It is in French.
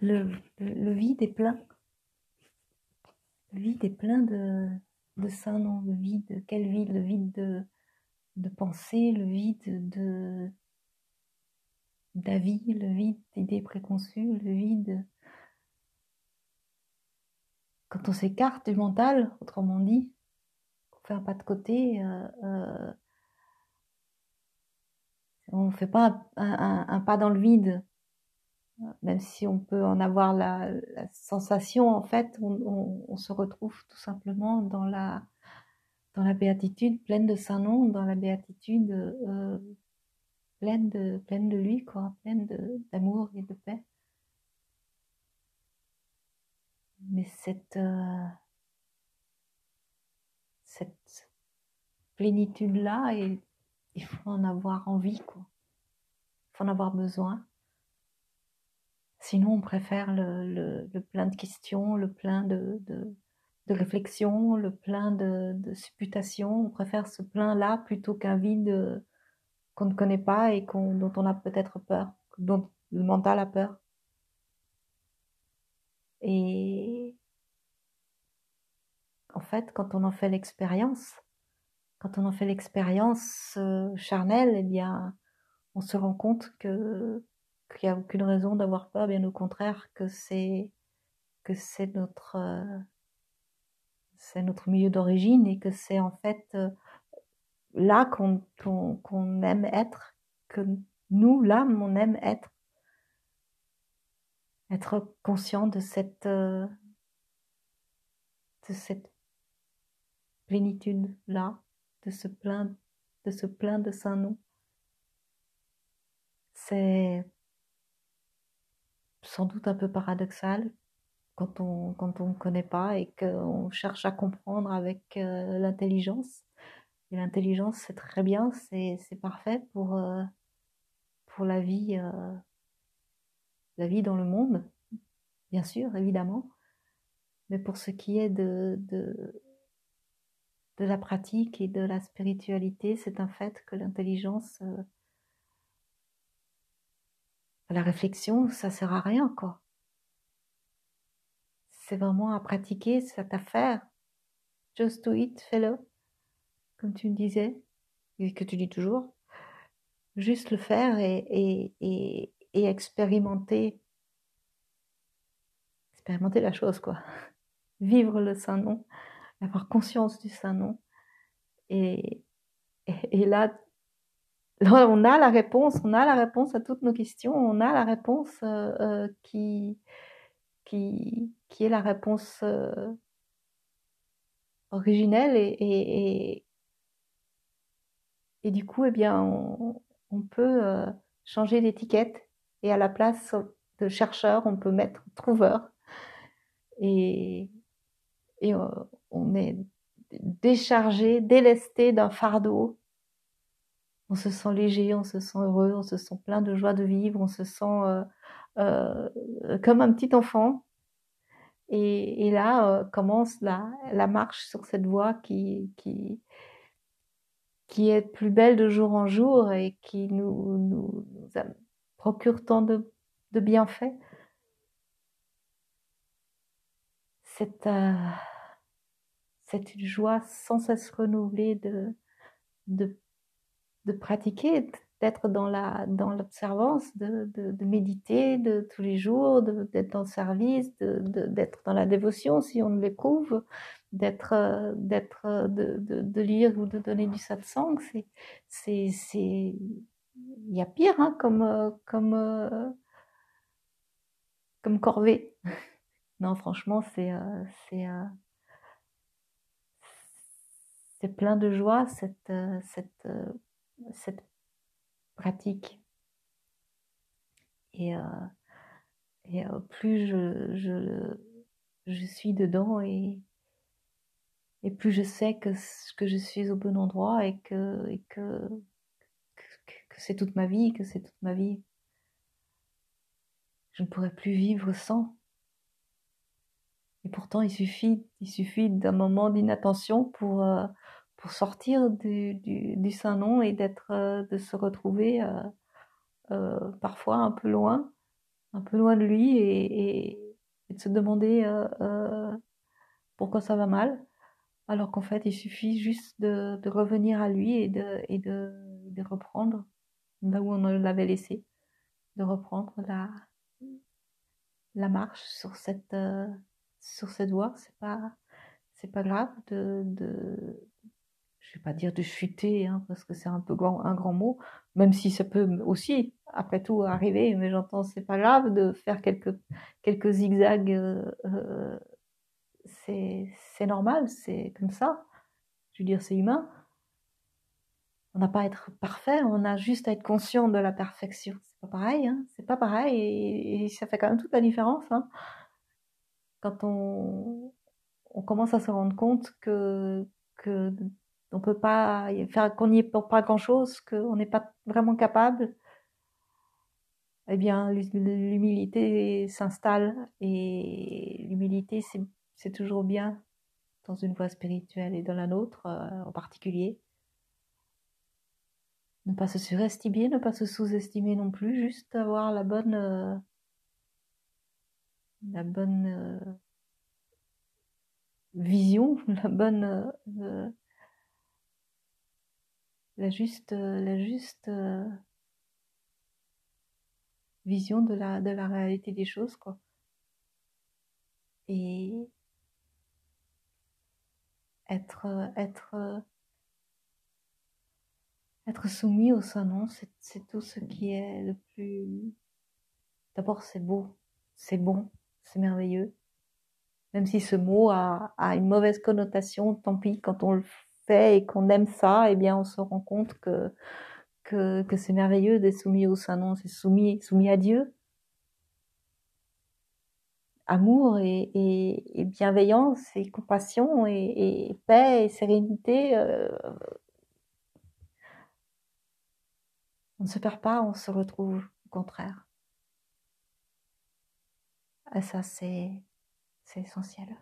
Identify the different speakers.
Speaker 1: le, vide est plein. Le vide est plein de, de saint nom. Le vide, quel vide? Le vide de, de pensée, le vide de d'avis, le vide d'idées préconçues, le vide. Quand on s'écarte du mental, autrement dit, on fait un pas de côté, euh, euh, on ne fait pas un, pas dans le vide, même si on peut en avoir la, sensation, en fait, on, se retrouve tout simplement dans la, dans la béatitude pleine de saint nom, dans la béatitude euh, pleine, de, pleine de lui, quoi, pleine d'amour et de paix. Mais cette, euh, cette plénitude-là, il faut en avoir envie, quoi. Il faut en avoir besoin. Sinon, on préfère le, plein de questions, le plein de, réflexions, le plein de, supputations. On préfère ce plein-là plutôt qu'un vide qu'on ne connaît pas et dont on a peut-être peur, dont le mental a peur. Et en fait, quand on en fait l'expérience, quand on en fait l'expérience euh, charnelle, eh bien, on se rend compte que qu'il n'y a aucune raison d'avoir peur, bien au contraire, que c'est que c'est notre euh, c'est notre milieu d'origine et que c'est en fait euh, là qu'on aime être, que nous, l'âme, on aime être. Être conscient de cette, euh, de cette plénitude-là, de ce plein, de ce plein de saint nom. C'est sans doute un peu paradoxal quand on quand on ne connaît pas et qu'on cherche à comprendre avec euh, l'intelligence. Et l'intelligence, c'est très bien, c'est parfait pour euh, pour la vie euh, la vie dans le monde, bien sûr, évidemment. Mais pour ce qui est de, de de la pratique et de la spiritualité, c'est un fait que l'intelligence la réflexion, ça sert à rien, quoi. C'est vraiment à pratiquer cette affaire. Just do it, fais-le. Comme tu me disais, et que tu dis toujours. Juste le faire et, expérimenter. Expérimenter la chose, quoi. Vivre le Saint-Nom, avoir conscience du Saint-Nom. Et, là, on a la réponse, on a la réponse à toutes nos questions, on a la réponse euh, euh, qui, qui, qui est la réponse euh, originelle et, et, du coup, eh bien, on, on peut changer d'étiquette et à la place de chercheur, on peut mettre trouveur et, et on est déchargé, délesté d'un fardeau on se sent léger, on se sent heureux, on se sent plein de joie de vivre, on se sent euh, euh, comme un petit enfant. Et, là euh, commence la, la, marche sur cette voie qui, qui, qui est plus belle de jour en jour et qui nous, nous, procure tant de, bienfaits. C'est c'est une joie sans cesse renouvelée de de pratiquer, d'être dans la dans l'observance, de, de, méditer de tous les jours, d'être en service, d'être dans la dévotion si on l'éprouve, d'être d'être de, de, lire ou de donner du satsang, c'est c'est c'est il y a pire hein, comme comme comme corvée. non, franchement, c'est c'est c'est plein de joie cette cette cette pratique. Et, euh, et euh, plus je, je, suis dedans et, et plus je sais que, que je suis au bon endroit et que, et que, que, c'est toute ma vie, que c'est toute ma vie. Je ne pourrais plus vivre sans. Et pourtant, il suffit, il suffit d'un moment d'inattention pour, euh, pour sortir du, du, du Saint-Nom et d'être, euh, de se retrouver euh, euh, parfois un peu loin, un peu loin de lui et, de se demander pourquoi ça va mal, alors qu'en fait il suffit juste de, revenir à lui et de, et de, de reprendre là où on l'avait laissé, de reprendre la, la marche sur cette, sur cette voie. C'est pas, c'est pas grave de, de, je vais pas dire de chuter, hein, parce que c'est un peu grand, un grand mot, même si ça peut aussi, après tout, arriver, mais j'entends, c'est pas grave de faire quelques, quelques zigzags, euh, euh, c'est, normal, c'est comme ça. Je veux dire, c'est humain. On n'a pas à être parfait, on a juste à être conscient de la perfection. C'est pas pareil, hein, c'est pas pareil, et, ça fait quand même toute la différence, hein. Quand on, on commence à se rendre compte que, que on peut pas faire qu'on n'y est pas grand chose, qu'on n'est pas vraiment capable, eh bien l'humilité s'installe et l'humilité c'est toujours bien dans une voie spirituelle et dans la nôtre euh, en particulier. Ne pas se surestimer, ne pas se sous-estimer non plus, juste avoir la bonne euh, la bonne euh, vision, la bonne la juste, euh, la juste euh, vision de la, de la réalité des choses, quoi. Et être, être, être soumis au Saint-Nom, c'est tout ce qui est le plus. D'abord, c'est beau, c'est bon, c'est merveilleux. Même si ce mot a, a, une mauvaise connotation, tant pis, quand on le et qu'on aime ça, eh bien, on se rend compte que, que, que c'est merveilleux d'être soumis au Saint-Nom, c'est soumis, soumis à Dieu. Amour et, bienveillance et compassion et, paix et sérénité. Euh, on ne se perd pas, on se retrouve au contraire. Et ça, c'est, essentiel.